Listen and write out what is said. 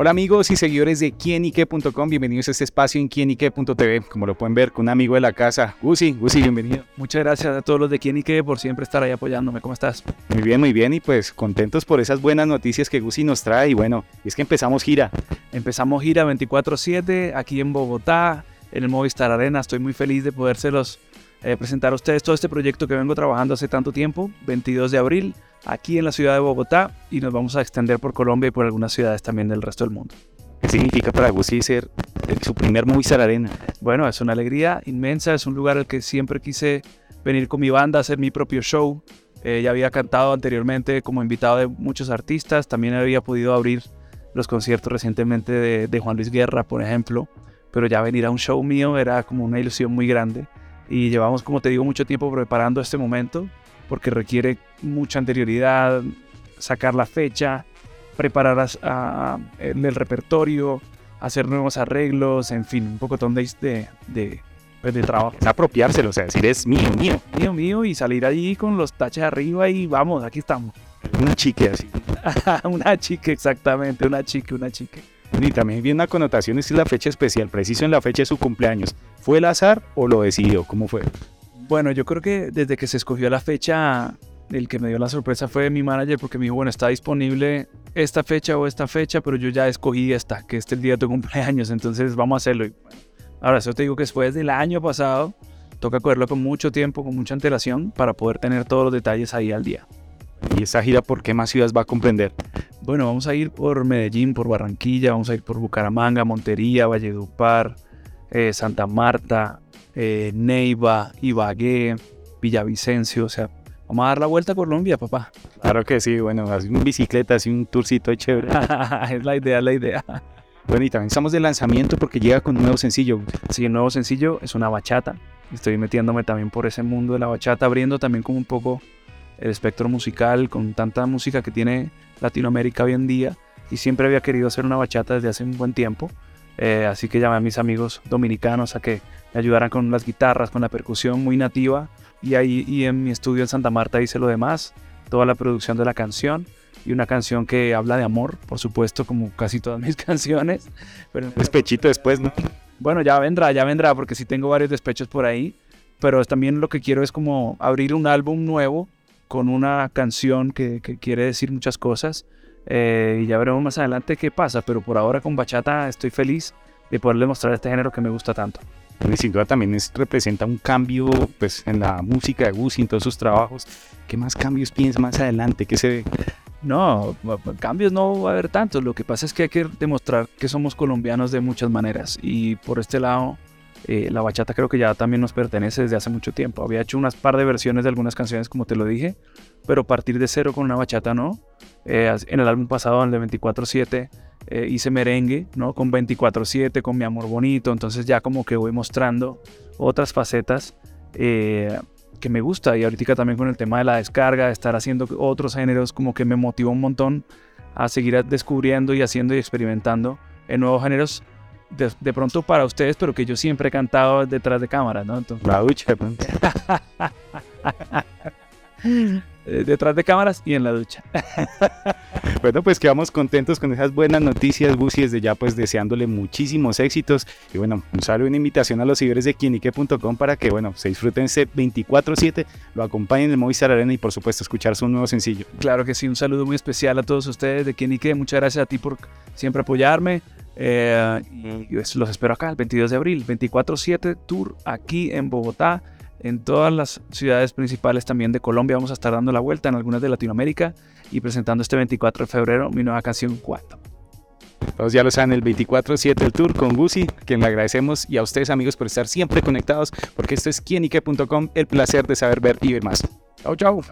Hola amigos y seguidores de quienique.com, bienvenidos a este espacio en quienique.tv, como lo pueden ver con un amigo de la casa, Gusi, Gusi, bienvenido. Muchas gracias a todos los de Quienique por siempre estar ahí apoyándome, ¿cómo estás? Muy bien, muy bien. Y pues contentos por esas buenas noticias que Gusi nos trae. Y bueno, es que empezamos gira. Empezamos gira 24/7 aquí en Bogotá, en el Movistar Arena, estoy muy feliz de podérselos eh, presentar a ustedes todo este proyecto que vengo trabajando hace tanto tiempo, 22 de abril, aquí en la ciudad de Bogotá y nos vamos a extender por Colombia y por algunas ciudades también del resto del mundo. ¿Qué significa para Gusi ser su primer Movistar Arena? Bueno, es una alegría inmensa, es un lugar al que siempre quise venir con mi banda, hacer mi propio show. Eh, ya había cantado anteriormente como invitado de muchos artistas, también había podido abrir los conciertos recientemente de, de Juan Luis Guerra, por ejemplo, pero ya venir a un show mío era como una ilusión muy grande y llevamos, como te digo, mucho tiempo preparando este momento porque requiere mucha anterioridad, sacar la fecha, preparar el repertorio, hacer nuevos arreglos, en fin, un poco de, de, de, pues, de trabajo. Es apropiárselo, o sea, decir es mío, mío. Mío, mío, y salir allí con los taches arriba y vamos, aquí estamos. Una chique así. una chique, exactamente, una chique, una chique. Y también viene una connotación, es la fecha especial, preciso en la fecha de su cumpleaños. ¿Fue el azar o lo decidió? ¿Cómo fue? Bueno, yo creo que desde que se escogió la fecha, el que me dio la sorpresa fue mi manager porque me dijo, bueno, está disponible esta fecha o esta fecha, pero yo ya escogí esta, que es el día de tu cumpleaños, entonces vamos a hacerlo. ahora, eso te digo que después del año pasado, toca cogerlo con mucho tiempo, con mucha antelación, para poder tener todos los detalles ahí al día. ¿Y esa gira por qué más ciudades va a comprender? Bueno, vamos a ir por Medellín, por Barranquilla, vamos a ir por Bucaramanga, Montería, Valledupar, eh, Santa Marta, eh, Neiva, Ibagué, Villavicencio, o sea, vamos a dar la vuelta a Colombia, papá. Claro que sí, bueno, así un bicicleta, así un tourcito chévere. es la idea, la idea. Bueno, y también estamos de lanzamiento porque llega con un nuevo sencillo. Sí, el nuevo sencillo es una bachata. Estoy metiéndome también por ese mundo de la bachata, abriendo también como un poco el espectro musical con tanta música que tiene Latinoamérica hoy en día. Y siempre había querido hacer una bachata desde hace un buen tiempo. Eh, así que llamé a mis amigos dominicanos a que me ayudaran con las guitarras, con la percusión muy nativa. Y ahí y en mi estudio en Santa Marta hice lo demás, toda la producción de la canción. Y una canción que habla de amor, por supuesto, como casi todas mis canciones. Pero, Despechito después, ¿no? Bueno, ya vendrá, ya vendrá, porque sí tengo varios despechos por ahí. Pero también lo que quiero es como abrir un álbum nuevo con una canción que, que quiere decir muchas cosas eh, y ya veremos más adelante qué pasa, pero por ahora con bachata estoy feliz de poderle mostrar este género que me gusta tanto. Y sin duda también representa un cambio pues, en la música de y en todos sus trabajos. ¿Qué más cambios piensa más adelante? ¿Qué se ve? No, cambios no va a haber tantos. Lo que pasa es que hay que demostrar que somos colombianos de muchas maneras. Y por este lado, eh, la bachata creo que ya también nos pertenece desde hace mucho tiempo. Había hecho unas par de versiones de algunas canciones, como te lo dije, pero partir de cero con una bachata no. Eh, en el álbum pasado, el de 24-7, eh, hice merengue, ¿no? Con 24-7, con Mi Amor Bonito, entonces ya como que voy mostrando otras facetas que me gusta y ahorita también con el tema de la descarga, de estar haciendo otros géneros, como que me motivó un montón a seguir descubriendo y haciendo y experimentando en nuevos géneros de, pronto para ustedes, pero que yo siempre he cantado detrás de cámaras, ¿no? Entonces. Eh, detrás de cámaras y en la ducha. bueno, pues quedamos contentos con esas buenas noticias, Busi, desde ya pues deseándole muchísimos éxitos. Y bueno, un saludo y una invitación a los seguidores de quienique.com para que, bueno, se disfruten ese 24-7, lo acompañen en el Movistar Arena y por supuesto escuchar su nuevo sencillo. Claro que sí, un saludo muy especial a todos ustedes de Quienique. Muchas gracias a ti por siempre apoyarme. Eh, y los espero acá el 22 de abril, 24-7 Tour aquí en Bogotá, en todas las ciudades principales también de Colombia. Vamos a estar dando la vuelta en algunas de Latinoamérica y presentando este 24 de febrero mi nueva canción 4. Todos ya lo saben, el 24-7 el tour con Gusi, quien le agradecemos, y a ustedes amigos por estar siempre conectados, porque esto es quienique.com, el placer de saber ver y ver más. Chau, chau.